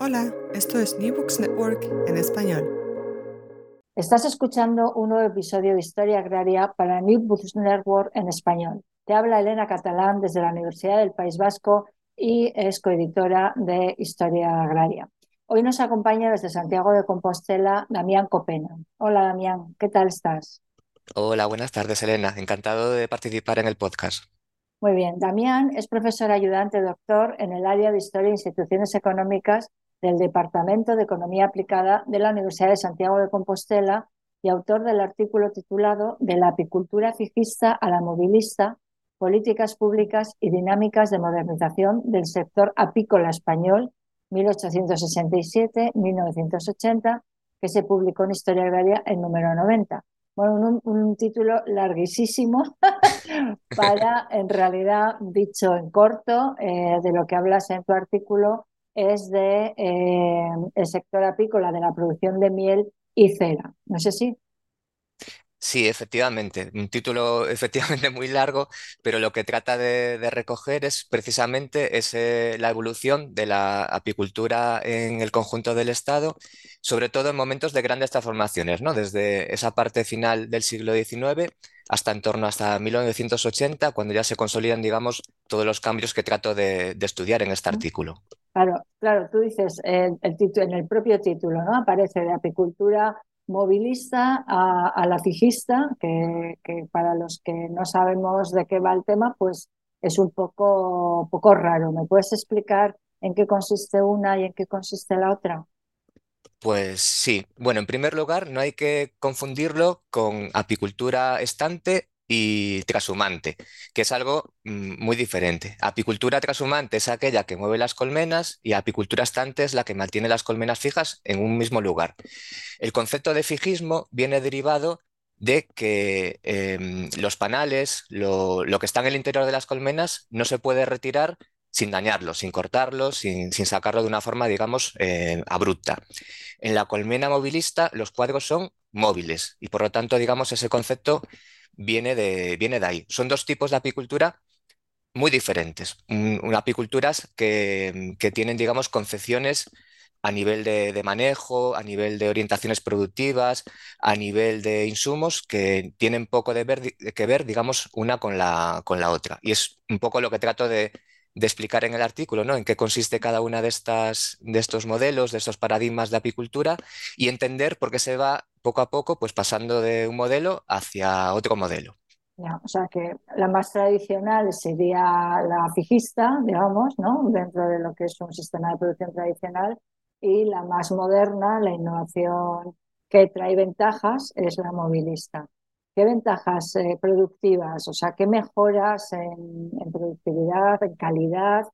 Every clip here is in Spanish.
Hola, esto es New Books Network en español. Estás escuchando un nuevo episodio de Historia Agraria para New Books Network en español. Te habla Elena Catalán desde la Universidad del País Vasco y es coeditora de Historia Agraria. Hoy nos acompaña desde Santiago de Compostela Damián Copena. Hola Damián, ¿qué tal estás? Hola, buenas tardes, Elena. Encantado de participar en el podcast. Muy bien, Damián es profesor ayudante doctor en el área de Historia e Instituciones Económicas del Departamento de Economía Aplicada de la Universidad de Santiago de Compostela y autor del artículo titulado De la apicultura fijista a la movilista, políticas públicas y dinámicas de modernización del sector apícola español 1867-1980, que se publicó en Historia Agraria en número 90. Bueno, un, título larguísimo para, en realidad, dicho en corto, eh, de lo que hablas en tu artículo, es de eh, el sector apícola de la producción de miel y cera. No sé si. Sí, efectivamente, un título efectivamente muy largo, pero lo que trata de, recoger es precisamente la evolución de la apicultura en el conjunto del Estado, sobre todo en momentos de grandes transformaciones, ¿no? Desde esa parte final del siglo XIX hasta en torno hasta 1980, cuando ya se consolidan, digamos, todos los cambios que trato de, estudiar en este artículo. Claro, claro, tú dices el, en el propio título, ¿no? Aparece de apicultura movilista a, la fijista, que, para los que no sabemos de qué va el tema, pues es un poco, poco raro. ¿Me puedes explicar en qué consiste una y en qué consiste la otra? Pues sí. Bueno, en primer lugar, no hay que confundirlo con apicultura estante y trashumante, que es algo mm, muy diferente. Apicultura trashumante es aquella que mueve las colmenas y apicultura estante es la que mantiene las colmenas fijas en un mismo lugar. El concepto de fijismo viene derivado de que em, los panales, lo, que está en el interior de las colmenas, no se puede retirar sin dañarlo, sin cortarlo, sin, sacarlo de una forma, digamos, eh, abrupta. En la colmena movilista, los cuadros son móviles y por lo tanto, digamos, ese concepto viene de, viene de ahí. Son dos tipos de apicultura muy diferentes. apiculturas que, tienen, digamos, concepciones a nivel de, manejo, a nivel de orientaciones productivas, a nivel de insumos que tienen poco de ver, que ver, digamos, una con la, con la otra. Y es un poco lo que trato de, de explicar en el artículo, ¿no? En qué consiste cada una de, estas, de estos modelos, de estos paradigmas de apicultura y entender por qué se va poco a poco pues pasando de un modelo hacia otro modelo. o sea que la más tradicional sería la fijista, digamos, ¿no? Dentro de lo que es un sistema de producción tradicional y la más moderna, la innovación que trae ventajas, es la movilista. ¿Qué ventajas eh, productivas? O sea, ¿qué mejoras en, productividad, en calidad?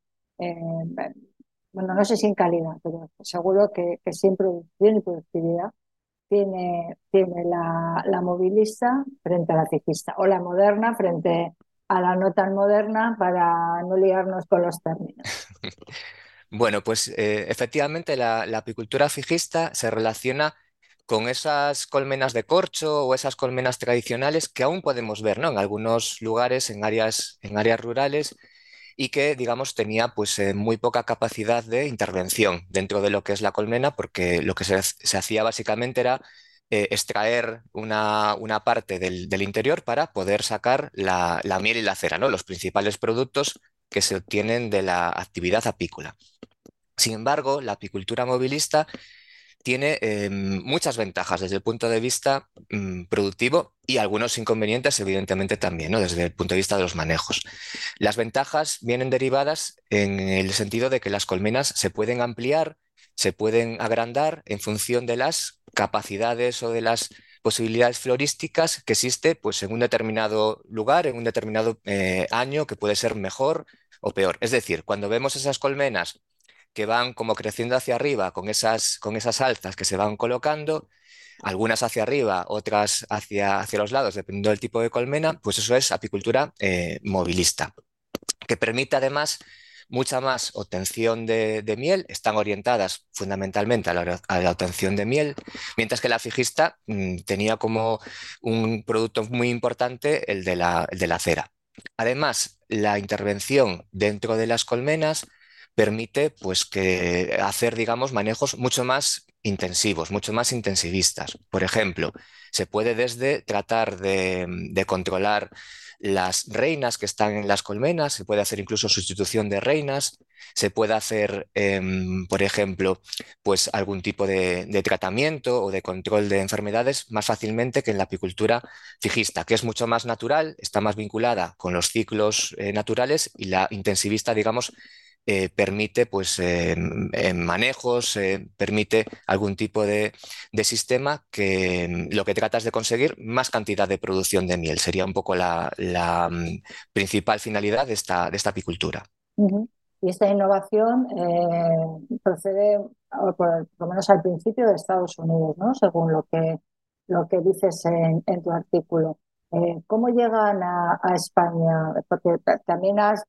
bueno, no sé si en calidad, pero seguro que, que en producción y productividad tiene, tiene la, la, movilista frente a la fijista o la moderna frente a la no tan moderna para no liarnos con los términos. Bueno, pues eh, efectivamente la, apicultura fijista se relaciona con esas colmenas de corcho o esas colmenas tradicionales que aún podemos ver, ¿no? En algunos lugares, en áreas, en áreas rurales, y que, digamos, tenía pues eh, muy poca capacidad de intervención dentro de lo que es la colmena, porque lo que se, hacía básicamente era eh, extraer una, parte del, interior para poder sacar la, la, miel y la cera, ¿no? Los principales productos que se obtienen de la actividad apícola. Sin embargo, la apicultura movilista tiene em, muchas ventajas desde el punto de vista mm, productivo y algunos inconvenientes, evidentemente, también, desde el punto de vista de los manejos. Las ventajas vienen derivadas en el sentido de que las colmenas se pueden ampliar, se pueden agrandar en función de las capacidades o de las posibilidades florísticas que existe pues, en un determinado lugar, en un determinado eh, año, que puede ser mejor o peor. Es decir, cuando vemos esas colmenas que van como creciendo hacia arriba con esas, con esas alzas que se van colocando, algunas hacia arriba, otras hacia, hacia los lados, dependiendo del tipo de colmena, pues eso es apicultura eh, movilista, que permite además mucha más obtención de, miel, están orientadas fundamentalmente a la, obtención de miel, mientras que la fijista mm, tenía como un producto muy importante el de, la, el de la cera. Además, la intervención dentro de las colmenas permite pues que hacer, digamos, manejos mucho más intensivos, mucho más intensivistas. Por ejemplo, se puede desde tratar de, controlar las reinas que están en las colmenas, se puede hacer incluso sustitución de reinas, se puede hacer, em, por ejemplo, pues algún tipo de, tratamiento o de control de enfermedades más fácilmente que en la apicultura fijista, que es mucho más natural, está más vinculada con los ciclos eh, naturales y la intensivista, digamos, eh, permite pues, en manejos, eh, permite algún tipo de, sistema que mm, lo que trata es de conseguir más cantidad de producción de miel. Sería un poco la, mm, principal finalidad de esta, de esta apicultura. Y esta innovación eh, procede, por, lo menos al principio, de Estados Unidos, ¿no? según lo que, lo que dices en, tu artículo. ¿Cómo llegan a, a, España? Porque también has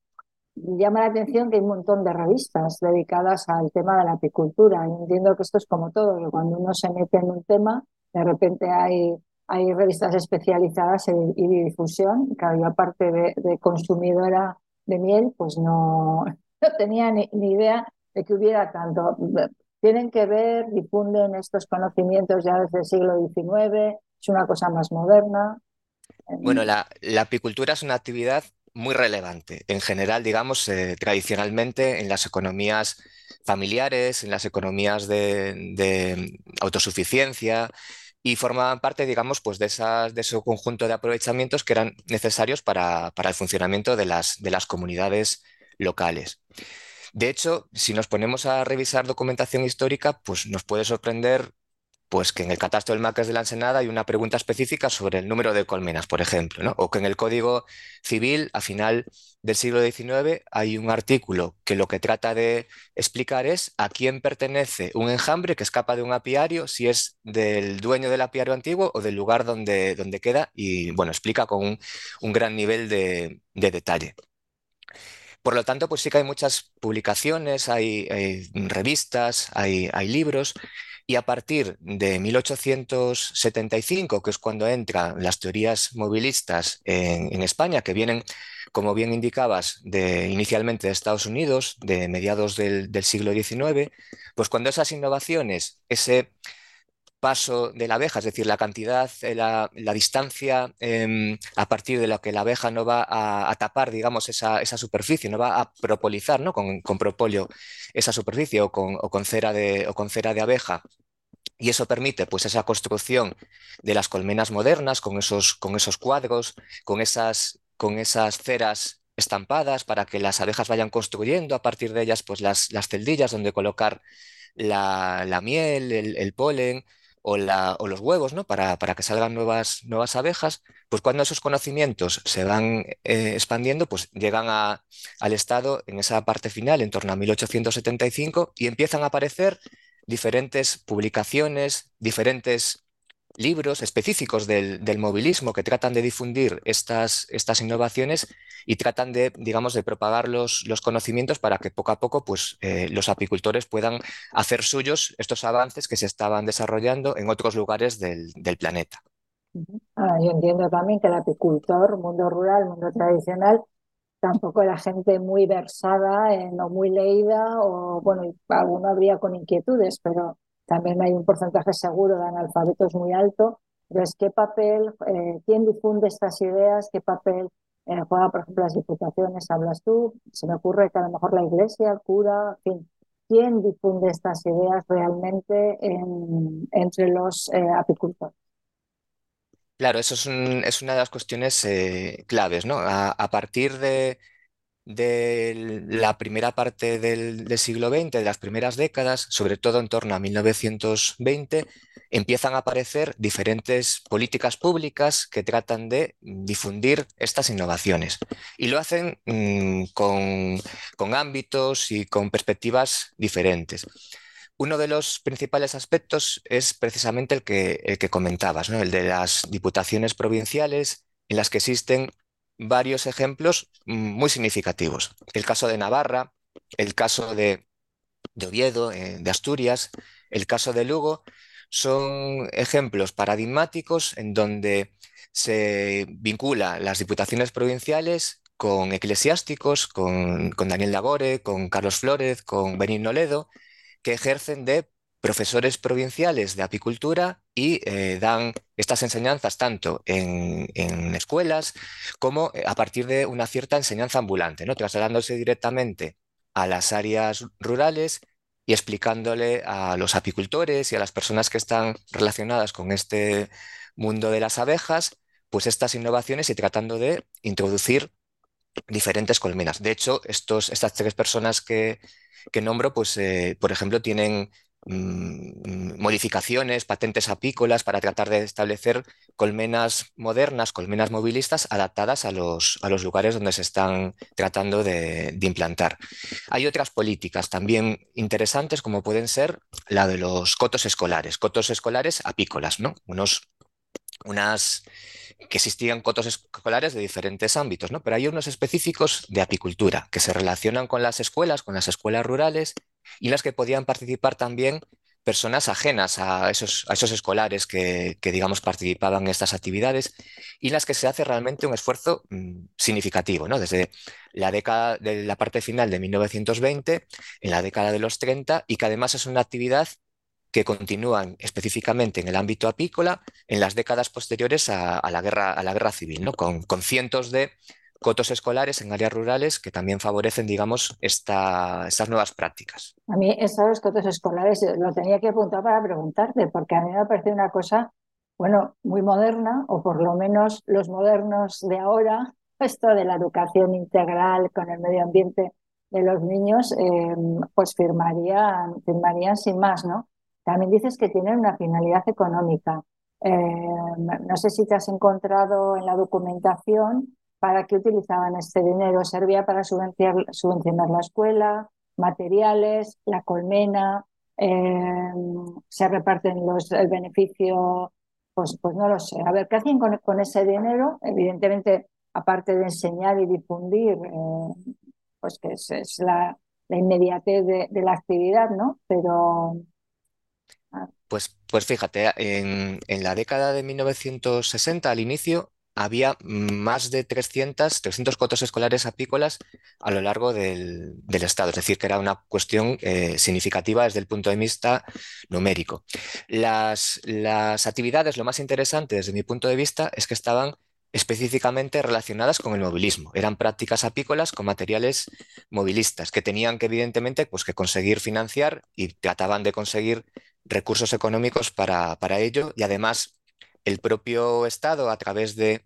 llama la atención que hay un montón de revistas dedicadas al tema de la apicultura. Y entiendo que esto es como todo, que cuando uno se mete en un tema, de repente hay, hay revistas especializadas y de difusión. Claro, yo aparte de, consumidora de miel, pues no, no tenía ni, idea de que hubiera tanto. Tienen que ver, difunden estos conocimientos ya desde el siglo XIX, es una cosa más moderna. Bueno, la, la apicultura es una actividad muy relevante. En general, digamos, eh, tradicionalmente en las economías familiares, en las economías de, autosuficiencia y formaban parte, digamos, pues de, esas, de ese conjunto de aprovechamientos que eran necesarios para, para el funcionamiento de las, de las comunidades locales. De hecho, si nos ponemos a revisar documentación histórica, pues nos puede sorprender pues que en el catastro del Marqués de la Ensenada hay una pregunta específica sobre el número de colmenas, por ejemplo, o que en el Código Civil, a final del siglo XIX, hay un artículo que lo que trata de explicar es a quién pertenece un enjambre que escapa de un apiario, si es del dueño del apiario antiguo o del lugar donde, donde queda, y bueno, explica con un, gran nivel de, detalle. Por lo tanto, pues sí que hay muchas publicaciones, hay, revistas, hay libros y a partir de 1875, que es cuando entran las teorías movilistas en, España, que vienen, como bien indicabas, de, inicialmente de Estados Unidos, de mediados del, siglo XIX, pues cuando esas innovaciones, ese paso de la abeja, es decir, la cantidad, eh, la, distancia em, a partir de lo que la abeja no va a, tapar, digamos, esa, superficie, no va a propolizar ¿no? con, propóleo esa superficie o con, cera de, o con cera de abeja. Y eso permite pues, esa construcción de las colmenas modernas con esos, con esos cuadros, con esas, con esas ceras estampadas para que las abejas vayan construyendo a partir de ellas pues, las, las celdillas donde colocar la, miel, el polen, o, los huevos, ¿no? Para, para, que salgan nuevas, nuevas abejas, pues cuando esos conocimientos se van eh, expandiendo, pues llegan al Estado en esa parte final, en torno a 1875, y empiezan a aparecer diferentes publicaciones, diferentes libros específicos del, movilismo que tratan de difundir estas, estas, innovaciones y tratan de, digamos, de propagar los, los conocimientos para que poco a poco pues, eh, los apicultores puedan hacer suyos estos avances que se estaban desarrollando en otros lugares del, planeta. Ah, yo entiendo también que el apicultor, mundo rural, mundo tradicional, tampoco era gente muy versada en, o muy leída, o bueno, alguno habría con inquietudes, pero también hay un porcentaje seguro de analfabetos muy alto. Entonces, ¿qué papel, eh, quién difunde estas ideas? ¿Qué papel eh, juega, por ejemplo, las diputaciones? Hablas tú. Se me ocurre que a lo mejor la iglesia, el cura, en fin. ¿Quién difunde estas ideas realmente entre los eh, apicultores? Claro, eso es, es, una de las cuestiones claves, ¿no? a partir de, de la primera parte del, siglo XX, de las primeras décadas, sobre todo en torno a 1920, empiezan a aparecer diferentes políticas públicas que tratan de difundir estas innovaciones. Y lo hacen mm, con, ámbitos y con perspectivas diferentes. Uno de los principales aspectos es precisamente el que, el que comentabas, el de las diputaciones provinciales en las que existen varios ejemplos muy significativos. El caso de Navarra, el caso de, Oviedo, eh, de Asturias, el caso de Lugo, son ejemplos paradigmáticos en donde se vincula las diputaciones provinciales con eclesiásticos, con, Daniel Lagore, con Carlos Flórez, con Benigno Ledo, que ejercen de profesores provinciales de apicultura y eh, dan estas enseñanzas tanto en, escuelas como eh, a partir de una cierta enseñanza ambulante, ¿no? trasladándose directamente a las áreas rurales y explicándole a los apicultores y a las personas que están relacionadas con este mundo de las abejas, pues estas innovaciones y tratando de introducir diferentes colmenas. De hecho, estos, estas tres personas que, nombro, pues, eh, por ejemplo, tienen Mm, modificaciones, patentes apícolas para tratar de establecer colmenas modernas, colmenas movilistas adaptadas a los, a los lugares donde se están tratando de, implantar. Hay otras políticas también interesantes como pueden ser la de los cotos escolares, cotos escolares apícolas, ¿no? Unos, unas que existían cotos escolares de diferentes ámbitos, ¿no? Pero hay unos específicos de apicultura que se relacionan con las escuelas, con las escuelas rurales y las que podían participar también personas ajenas a esos, a esos escolares que, digamos, participaban en estas actividades y las que se hace realmente un esfuerzo mm, significativo, ¿no? Desde la década de la parte final de 1920, en la década de los 30, y que además es una actividad que continúan específicamente en el ámbito apícola en las décadas posteriores a, la, guerra, a la guerra civil, ¿no? con, cientos de cotos escolares en áreas rurales que también favorecen, digamos, estas nuevas prácticas. A mí eso de los cotos escolares eh, lo tenía que apuntar para preguntarte, porque a mí me parece una cosa, bueno, muy moderna, o por lo menos los modernos de ahora, esto de la educación integral con el medio ambiente de los niños, eh, pues firmarían, firmarían sin más, ¿no? También dices que tienen una finalidad económica. Eh, no sé si te has encontrado en la documentación ¿Para qué utilizaban este dinero? Servía para subvencionar, la escuela, materiales, la colmena, eh, se reparten los, el beneficio, pues, pues no lo sé. A ver, ¿qué hacen con, ese dinero? Evidentemente, aparte de enseñar y difundir, eh, pues que es, la, inmediatez de, la actividad, ¿no? Pero... Pues, pues fíjate, en, la década de 1960, al inicio, había más de 300, 300 cotos escolares apícolas a lo largo del, estado, es decir, que era una cuestión eh, significativa desde el punto de vista numérico. Las, las actividades, lo más interesante desde mi punto de vista, es que estaban específicamente relacionadas con el movilismo. Eran prácticas apícolas con materiales movilistas que tenían que, evidentemente, pues, que conseguir financiar y trataban de conseguir recursos económicos para, para ello y además el propio Estado, a través de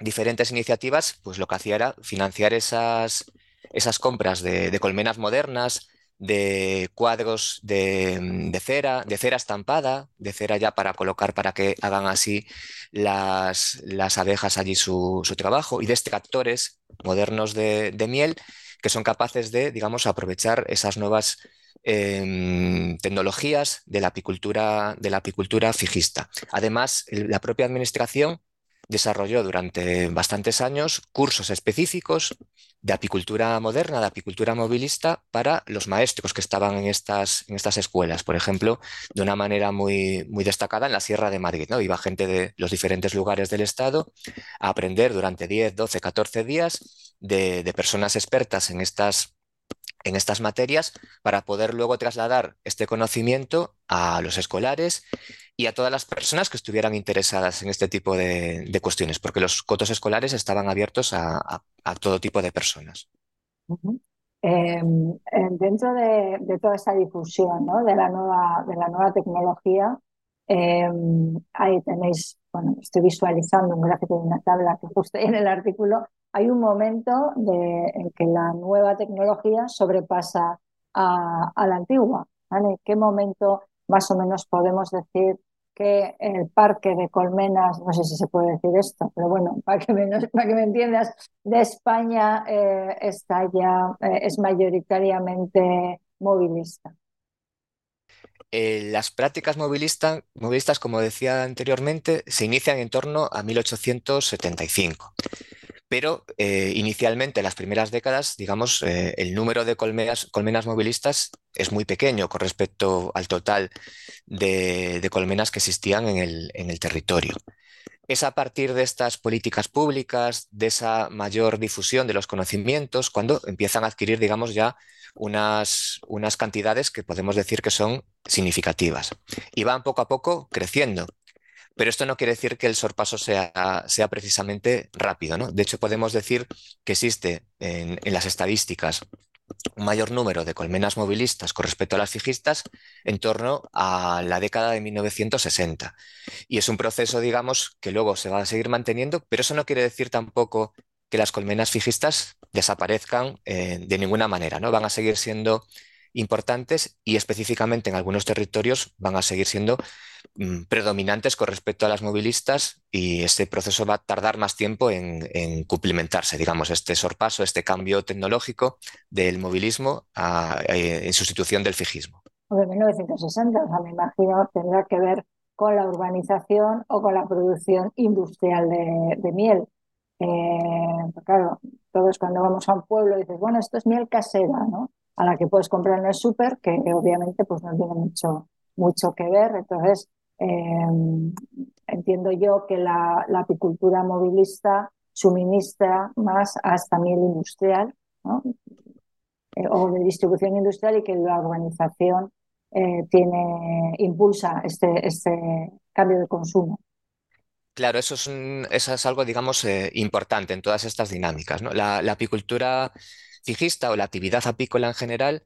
diferentes iniciativas, pues lo que hacía era financiar esas, esas compras de, colmenas modernas, de cuadros de, cera, de cera estampada, de cera ya para colocar para que hagan así las, las abejas allí su, trabajo, y de extractores modernos de, miel que son capaces de, digamos, aprovechar esas nuevas em, tecnologías de la apicultura, de la apicultura fijista. Además, la propia administración desarrolló durante bastantes años cursos específicos de apicultura moderna, de apicultura movilista para los maestros que estaban en estas, en estas escuelas. Por ejemplo, de una manera muy, muy destacada en la Sierra de Madrid. ¿no? Iba gente de los diferentes lugares del estado a aprender durante 10, 12, 14 días de, de personas expertas en estas en estas materias para poder luego trasladar este conocimiento a los escolares y a todas las personas que estuvieran interesadas en este tipo de, cuestiones, porque los cotos escolares estaban abiertos a, todo tipo de personas. Em, dentro de, toda esta difusión de, la nueva, de la nueva tecnología, em, ahí tenéis, bueno, estoy visualizando un gráfico de una tabla que justo en el artículo, hay un momento en que la nueva tecnología sobrepasa a, la antigua. ¿vale? ¿Qué momento más o menos podemos decir que el parque de colmenas, no sé si se puede decir esto, pero bueno, para que me, entiendas, de España eh, está ya, eh, es mayoritariamente movilista? Eh, las prácticas movilistas, como decía anteriormente, se inician en torno a 1875 pero eh, inicialmente en las primeras décadas, digamos, eh, el número de colmenas, movilistas es muy pequeño con respecto al total de, colmenas que existían en el, territorio. Es a partir de estas políticas públicas, de esa mayor difusión de los conocimientos, cuando empiezan a adquirir, digamos, ya unas cantidades que podemos decir que son significativas. Y van poco a poco creciendo. Pero esto no quiere decir que el sorpaso sea, sea precisamente rápido. ¿no? De hecho, podemos decir que existe en, las estadísticas un mayor número de colmenas movilistas con respecto a las fijistas en torno a la década de 1960. Y es un proceso, digamos, que luego se va a seguir manteniendo, pero eso no quiere decir tampoco que las colmenas fijistas desaparezcan eh, de ninguna manera, ¿no? Van a seguir siendo importantes y específicamente en algunos territorios van a seguir siendo mm, predominantes con respecto a las movilistas y este proceso va a tardar más tiempo en, cumplimentarse, digamos, este sorpaso, este cambio tecnológico del movilismo eh, en sustitución del fijismo. De 1960, o sea, me imagino, tendrá que ver con la urbanización o con la producción industrial de, miel. Eh, pues claro, todos cuando vamos a un pueblo dices, bueno, esto es miel casera, ¿no? A la que puedes comprar en el súper, que obviamente pues no tiene mucho, mucho que ver. Entonces, em, entiendo yo que la, apicultura movilista suministra más hasta miel industrial eh, o de distribución industrial y que la urbanización eh, tiene, impulsa este, este cambio de consumo. Claro, eso es, eso es algo, digamos, eh, importante en todas estas dinámicas. ¿no? La, apicultura fijista o la actividad apícola en general,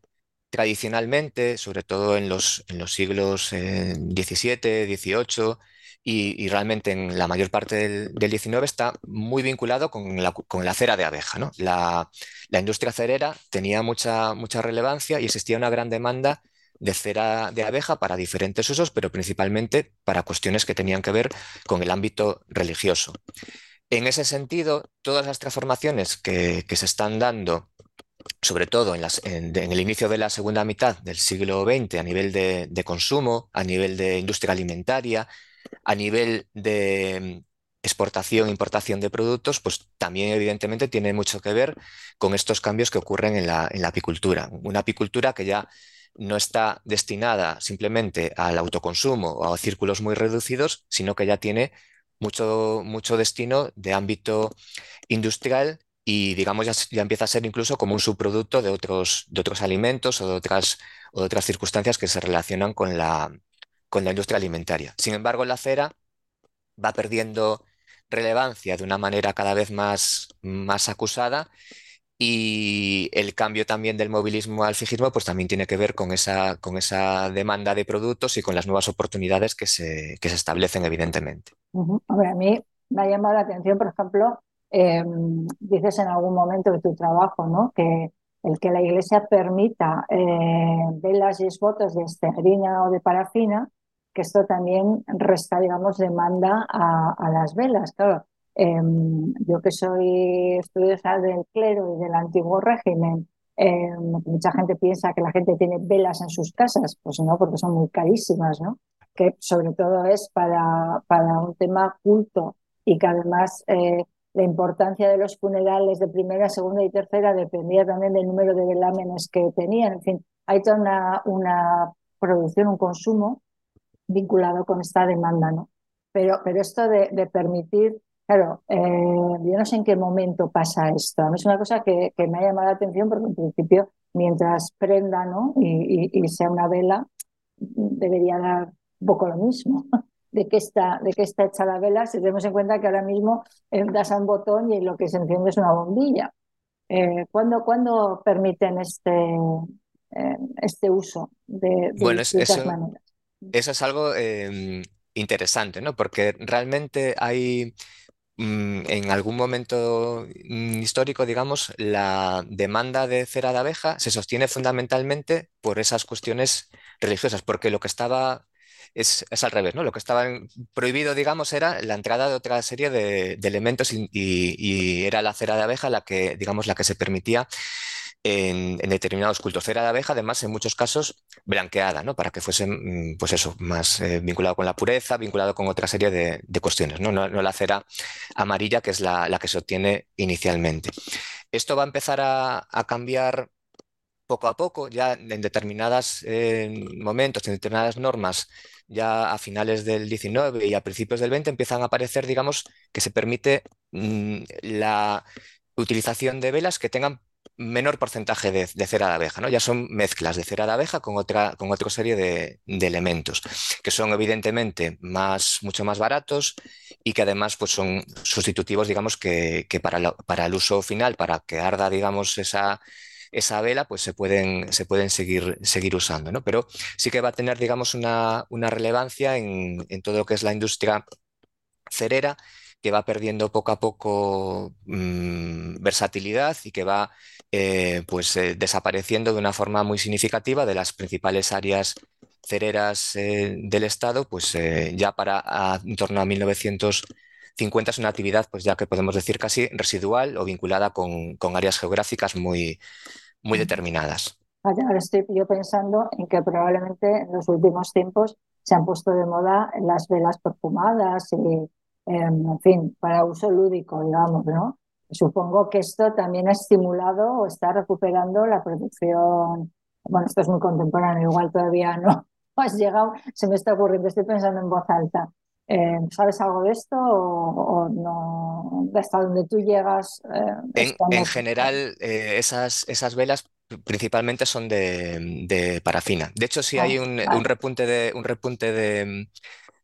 tradicionalmente, sobre todo en los, siglos XVII, XVIII y, realmente en la mayor parte del, XIX, está muy vinculado con la, cera de abeja. La, industria cerera tenía mucha, relevancia y existía una gran demanda de cera de abeja para diferentes usos, pero principalmente para cuestiones que tenían que ver con el ámbito religioso. En ese sentido, todas las transformaciones que se están dando sobre todo en, el inicio de la segunda mitad del siglo XX, a nivel de, consumo, a nivel de industria alimentaria, a nivel de mm, exportación e importación de productos, pues también evidentemente tiene mucho que ver con estos cambios que ocurren en la, apicultura. Una apicultura que ya no está destinada simplemente al autoconsumo o a círculos muy reducidos, sino que ya tiene mucho, mucho destino de ámbito industrial y digamos ya, empieza a ser incluso como un subproducto de otros, de otros alimentos o de otras, o otras circunstancias que se relacionan con la, con la industria alimentaria. Sin embargo, la cera va perdiendo relevancia de una manera cada vez más, más acusada y el cambio también del movilismo al fijismo pues también tiene que ver con esa, con esa demanda de productos y con las nuevas oportunidades que se, que se establecen evidentemente. a mí me ha llamado la atención, por ejemplo, Em, dices en algún momento de tu trabajo, ¿no? Que el que la iglesia permita eh, velas y esbotos de esterina o de parafina, que esto también resta, digamos, demanda a, las velas. Claro, em, yo que soy estudiosa del clero y del antiguo régimen, Eh, mucha gente piensa que la gente tiene velas en sus casas, pues no, porque son muy carísimas, ¿no? Que sobre todo es para, para un tema culto y que además eh, la importancia de los funerales de primera, segunda y tercera dependía también del número de velámenes que tenían. En fin, hay toda una, una producción, un consumo vinculado con esta demanda, ¿no? Pero, pero esto de, permitir, claro, eh, yo no sé en qué momento pasa esto. A mí es una cosa que, me ha llamado la atención porque en principio, mientras prenda, ¿no? Y, y, sea una vela, debería dar un poco lo mismo. De qué, está, de qué está hecha la vela, si tenemos en cuenta que ahora mismo eh, das a un botón y lo que se enciende es una bombilla. Eh, ¿cuándo, ¿Cuándo permiten este, eh, este uso de, de Bueno, distintas eso, maneras? eso es algo em, interesante, ¿no? Porque realmente hay, mm, en algún momento histórico, digamos, la demanda de cera de abeja se sostiene fundamentalmente por esas cuestiones religiosas, porque lo que estaba es, es al revés, ¿no? Lo que estaba prohibido, digamos, era la entrada de otra serie de, elementos y, era la cera de abeja la que, digamos, la que se permitía en, determinados cultos. Cera de abeja, además, en muchos casos blanqueada, ¿no? Para que fuese, mm, pues eso, más eh, vinculado con la pureza, vinculado con otra serie de, cuestiones, ¿no? No, la cera amarilla, que es la, la que se obtiene inicialmente. Esto va a empezar a cambiar poco a poco, ya en determinados momentos, en determinadas normas, ya a finales del 19 y a principios del 20 empiezan a aparecer, digamos, que se permite mm, la utilización de velas que tengan menor porcentaje de, cera de abeja, ¿no? Ya son mezclas de cera de abeja con otra, con otra serie de, elementos, que son evidentemente más, mucho más baratos y que además pues, son sustitutivos, digamos, que, para, para el uso final, para que arda, digamos, esa, esa vela, pues se pueden, se pueden seguir, seguir usando, ¿no? Pero sí que va a tener, digamos, una, una relevancia en, en todo lo que es la industria cerera, que va perdiendo poco a poco mm, versatilidad y que va eh, pues, eh, desapareciendo de una forma muy significativa de las principales áreas cereras eh, del Estado, pues ya para en torno a 1950 es una actividad, pues ya que podemos decir casi residual o vinculada con, con áreas geográficas muy, muy determinadas. Ahora estoy yo pensando en que probablemente en los últimos tiempos se han puesto de moda las velas perfumadas y, em, en fin, para uso lúdico, digamos, ¿no? Supongo que esto también ha estimulado o está recuperando la producción. Bueno, esto es muy contemporáneo, igual todavía no has llegado, se me está ocurriendo, estoy pensando en voz alta. Eh, ¿sabes algo de esto o, o no? Hasta donde tú llegas, eh, En, general, eh, esas, esas velas principalmente son de, de parafina. De hecho, sí Ah, hay un, un vale. repunte de, un repunte de,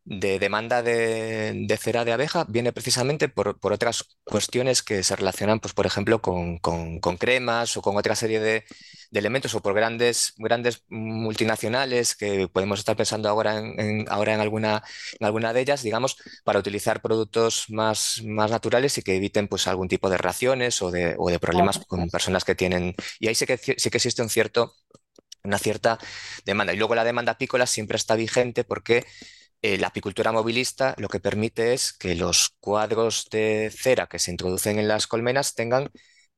de demanda de, de cera de abeja, viene precisamente por, por otras cuestiones que se relacionan, pues, por ejemplo, con, con- con cremas o con otra serie de, de elementos o por grandes, grandes multinacionales que podemos estar pensando ahora en, en- ahora en alguna, en alguna de ellas, digamos, para utilizar productos más, más naturales y que eviten pues, algún tipo de reacciones o de, o de problemas con personas que tienen. Y ahí sí que, sí que existe un cierto, una cierta demanda. Y luego la demanda apícola siempre está vigente porque la apicultura movilista lo que permite es que los cuadros de cera que se introducen en las colmenas tengan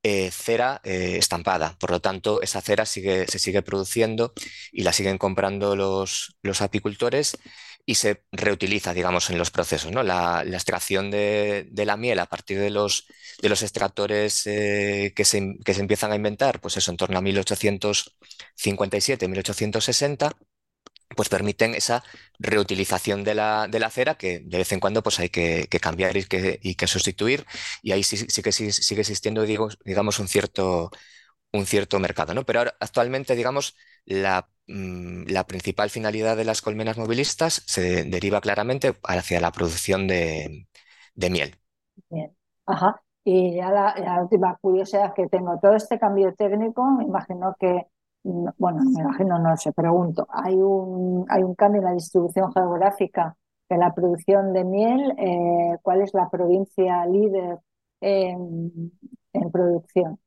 eh, cera eh, estampada. Por lo tanto, esa cera sigue, se sigue produciendo y la siguen comprando los, los apicultores y se reutiliza, digamos, en los procesos, ¿no? La, la extracción de, de la miel a partir de los, de los extractores eh, que se, que se empiezan a inventar, pues eso, en torno a 1857, 1860 pues permiten esa reutilización de la, de la cera que de vez en cuando pues hay que, cambiar y que, y que sustituir y ahí sí, sí que sí- sigue existiendo digamos un cierto, un cierto mercado, ¿no? Pero ahora, actualmente digamos la, mm, la principal finalidad de las colmenas movilistas se deriva claramente hacia la producción de, de miel. Bien. Ajá. Y ya la, la última curiosidad que tengo, todo este cambio técnico, me imagino que, bueno, me imagino, no sé, pregunto, hay un, hay un cambio en la distribución geográfica de la producción de miel. eh, ¿cuál es la provincia líder en, producción?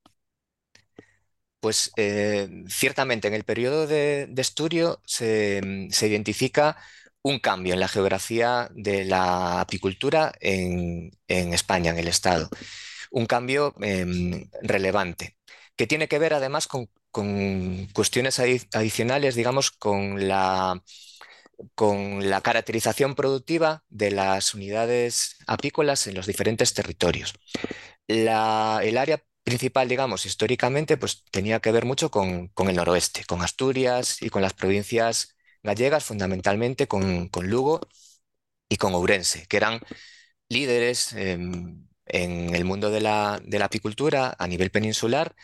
Pues eh, ciertamente en el periodo de, estudio se, se identifica un cambio en la geografía de la apicultura en, en España, en el Estado. Un cambio em, relevante, que tiene que ver además con, cuestiones adicionales, digamos, con la, caracterización productiva de las unidades apícolas en los diferentes territorios. el área principal, digamos, históricamente, pues tenía que ver mucho con, el noroeste, con Asturias y con las provincias gallegas, fundamentalmente con, Lugo y con Ourense, que eran líderes en el mundo de la, apicultura a nivel peninsular,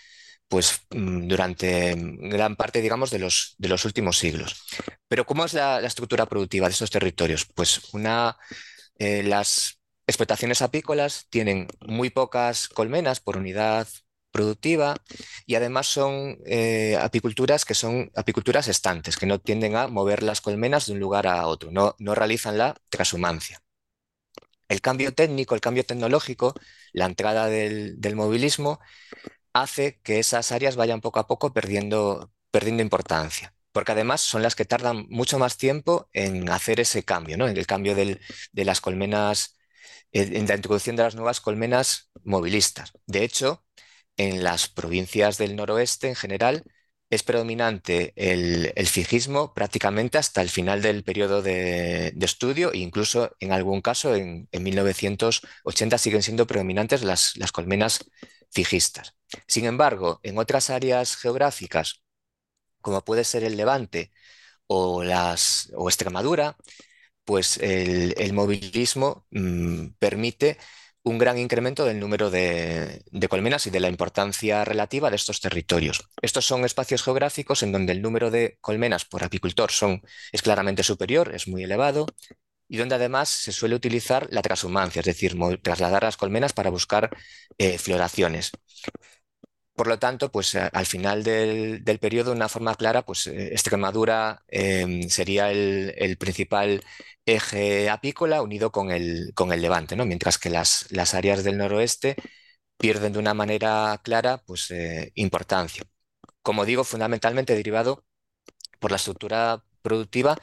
pues mm, durante gran parte, digamos, de los, de los últimos siglos. Pero ¿cómo es la, estructura productiva de estos territorios? Pues una, eh, las explotaciones apícolas tienen muy pocas colmenas por unidad productiva y además son eh, apiculturas que son apiculturas estantes, que no tienden a mover las colmenas de un lugar a otro, no, no realizan la transhumancia. El cambio técnico, el cambio tecnológico, la entrada del, movilismo hace que esas áreas vayan poco a poco perdiendo, perdiendo importancia porque además son las que tardan mucho más tiempo en hacer ese cambio, ¿no? En el cambio de las colmenas, en la introducción de las nuevas colmenas movilistas. De hecho, en las provincias del noroeste en general es predominante el, fijismo prácticamente hasta el final del periodo de, estudio e incluso en algún caso en, 1980 siguen siendo predominantes las, colmenas fijistas. Sin embargo, en otras áreas geográficas, como puede ser el Levante o, las, o Extremadura, pues el, movilismo mm, permite un gran incremento del número de, colmenas y de la importancia relativa de estos territorios. Estos son espacios geográficos en donde el número de colmenas por apicultor son, es claramente superior, es muy elevado, y donde además se suele utilizar la transhumancia, es decir, trasladar las colmenas para buscar eh, floraciones. Por lo tanto, pues eh, al final del, periodo, de una forma clara, pues eh, Extremadura em, sería el, principal eje apícola unido con el, con el levante, ¿no? mientras que las, las, áreas del noroeste pierden de una manera clara pues, importancia. Como digo, fundamentalmente derivado por la estructura productiva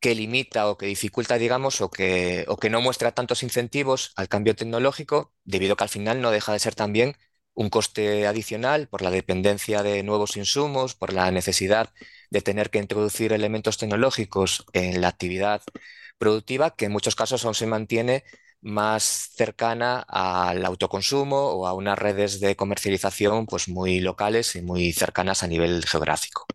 que limita o que dificulta, digamos, o que, o que no muestra tantos incentivos al cambio tecnológico, debido a que al final no deja de ser también un coste adicional por la dependencia de nuevos insumos, por la necesidad de tener que introducir elementos tecnológicos en la actividad productiva, que en muchos casos aún se mantiene más cercana al autoconsumo o a unas redes de comercialización pues muy locales y muy cercanas a nivel geográfico.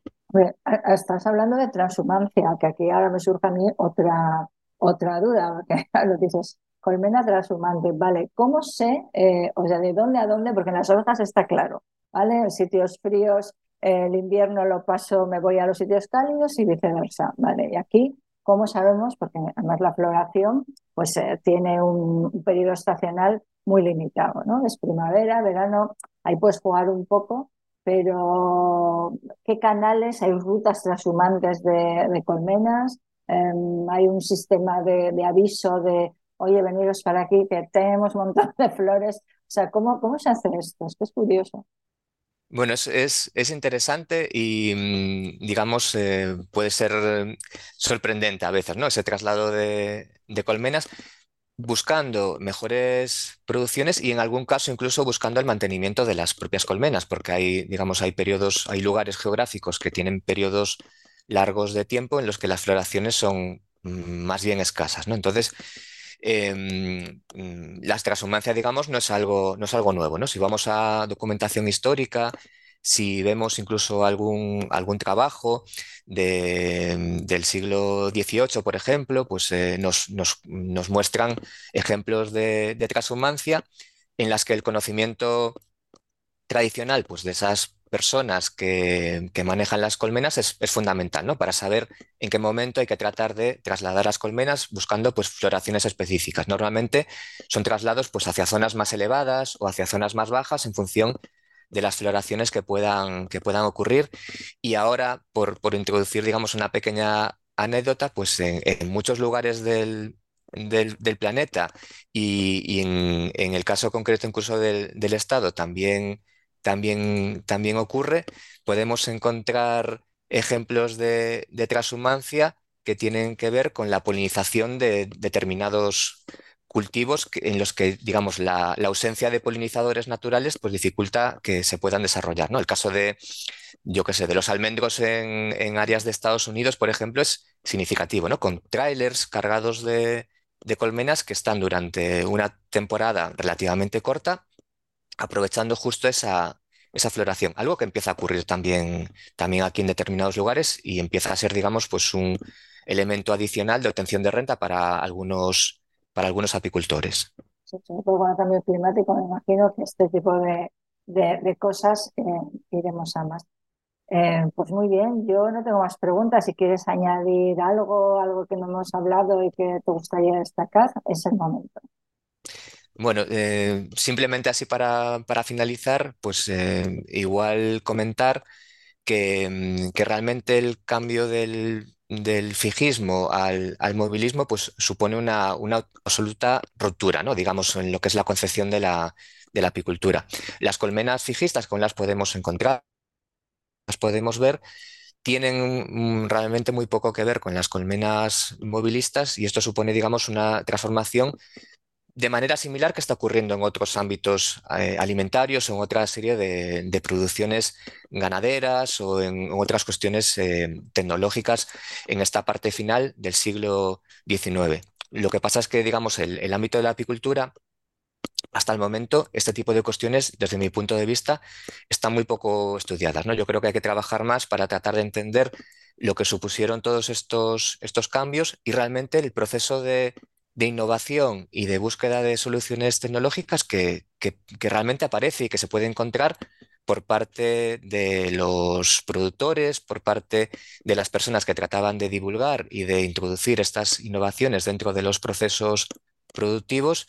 Estás hablando de transhumancia, que aquí ahora me surge a mí otra, otra duda, porque lo dices, colmena transhumante, vale, ¿cómo sé, eh, o sea, de dónde a dónde? Porque en las ovejas está claro, ¿vale? En sitios fríos, el invierno lo paso, me voy a los sitios cálidos y viceversa, ¿vale? Y aquí, ¿cómo sabemos? Porque además la floración, pues eh, tiene un, periodo estacional muy limitado, ¿no? Es primavera, verano, ahí puedes jugar un poco, pero ¿qué canales? ¿Hay rutas transhumantes de, colmenas? Em, ¿Hay un sistema de aviso de oye, veniros para aquí, que tenemos un montón de flores. O sea, ¿cómo, cómo se hace esto? Es que es curioso. Bueno, es, es, interesante y, mm, digamos, eh, puede ser sorprendente a veces, ¿no? Ese traslado de, de, colmenas, buscando mejores producciones y en algún caso incluso buscando el mantenimiento de las propias colmenas, porque hay, digamos, hay periodos, hay lugares geográficos que tienen periodos largos de tiempo en los que las floraciones son mm, más bien escasas, ¿no? Entonces, mm, la transhumancia, digamos, no es algo, no es algo nuevo, ¿no? Si vamos a documentación histórica, si vemos incluso algún, algún trabajo del siglo XVIII, por ejemplo, pues eh, nos, muestran ejemplos de, de transhumancia en las que el conocimiento tradicional pues, de esas personas que, manejan las colmenas es, fundamental, ¿no? Para saber en qué momento hay que tratar de trasladar las colmenas buscando pues, floraciones específicas. Normalmente son traslados pues, hacia zonas más elevadas o hacia zonas más bajas en función las floraciones que puedan, que puedan ocurrir. Y ahora, por, introducir, digamos, una pequeña anécdota, pues en, muchos lugares del, planeta y, en, el caso concreto incluso del, del Estado también también, también ocurre. Podemos encontrar ejemplos de, de transhumancia que tienen que ver con la polinización de determinados cultivos en los que, digamos, la, ausencia de polinizadores naturales pues dificulta que se puedan desarrollar, ¿no? El caso de, yo qué sé, de los almendros en, áreas de Estados Unidos, por ejemplo, es significativo, ¿no? Con trailers cargados de, colmenas que están durante una temporada relativamente corta, aprovechando justo esa, esa floración. Algo que empieza a ocurrir también, también aquí en determinados lugares y empieza a ser, digamos, pues un elemento adicional de obtención de renta para algunos para algunos apicultores. Sí, con el cambio climático, me imagino que este tipo de, de, cosas eh, iremos a más. Eh, pues muy bien, yo no tengo más preguntas. Si quieres añadir algo, algo que no hemos hablado y que te gustaría destacar, es el momento. Bueno, eh, simplemente así para, para finalizar, pues igual comentar que, mm, que, realmente el cambio del, del fijismo al, movilismo, pues supone una, absoluta ruptura, ¿no? Digamos, en lo que es la concepción de la, apicultura. Las colmenas fijistas, como las podemos encontrar, las podemos ver, tienen realmente muy poco que ver con las colmenas movilistas y esto supone, digamos, una transformación de manera similar que está ocurriendo en otros ámbitos eh, alimentarios, en otra serie de, producciones ganaderas o en, otras cuestiones eh, tecnológicas en esta parte final del siglo XIX. Lo que pasa es que, digamos, el, ámbito de la apicultura, hasta el momento, este tipo de cuestiones, desde mi punto de vista, están muy poco estudiadas. ¿no? Yo creo que hay que trabajar más para tratar de entender lo que supusieron todos estos, estos cambios y realmente el proceso de de innovación y de búsqueda de soluciones tecnológicas que, realmente aparece y que se puede encontrar por parte de los productores, por parte de las personas que trataban de divulgar y de introducir estas innovaciones dentro de los procesos productivos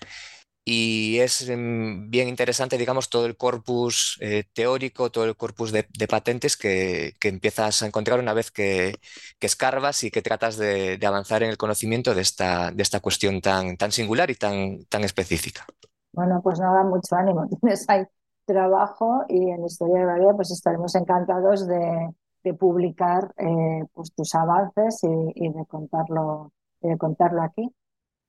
y es mm, bien interesante, digamos, todo el corpus eh, teórico, todo el corpus de, patentes que, empiezas a encontrar una vez que, escarbas y que tratas de, avanzar en el conocimiento de esta, de esta cuestión tan, tan singular y tan, tan específica. Bueno, pues nada, mucho ánimo. Tienes ahí trabajo y en Historia de la pues estaremos encantados de, publicar eh, pues tus avances y, de contarlo, y de contarlo aquí.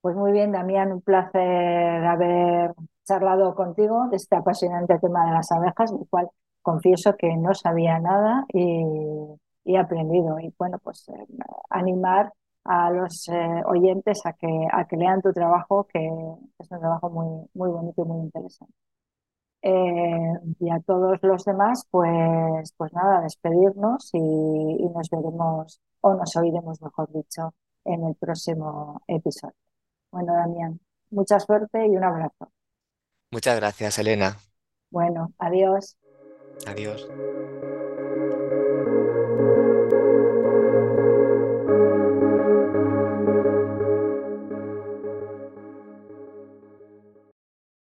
Pues muy bien, Damián, un placer haber charlado contigo de este apasionante tema de las abejas, del cual confieso que no sabía nada y, he aprendido. Y bueno, pues eh, animar a los eh, oyentes a que, a que lean tu trabajo, que es un trabajo muy, bonito y muy interesante. Eh, y a todos los demás, pues, pues nada, despedirnos y nos veremos, o nos oiremos, mejor dicho, en el próximo episodio. Bueno, Damián, mucha suerte y un abrazo. Muchas gracias, Elena. Bueno, adiós. Adiós.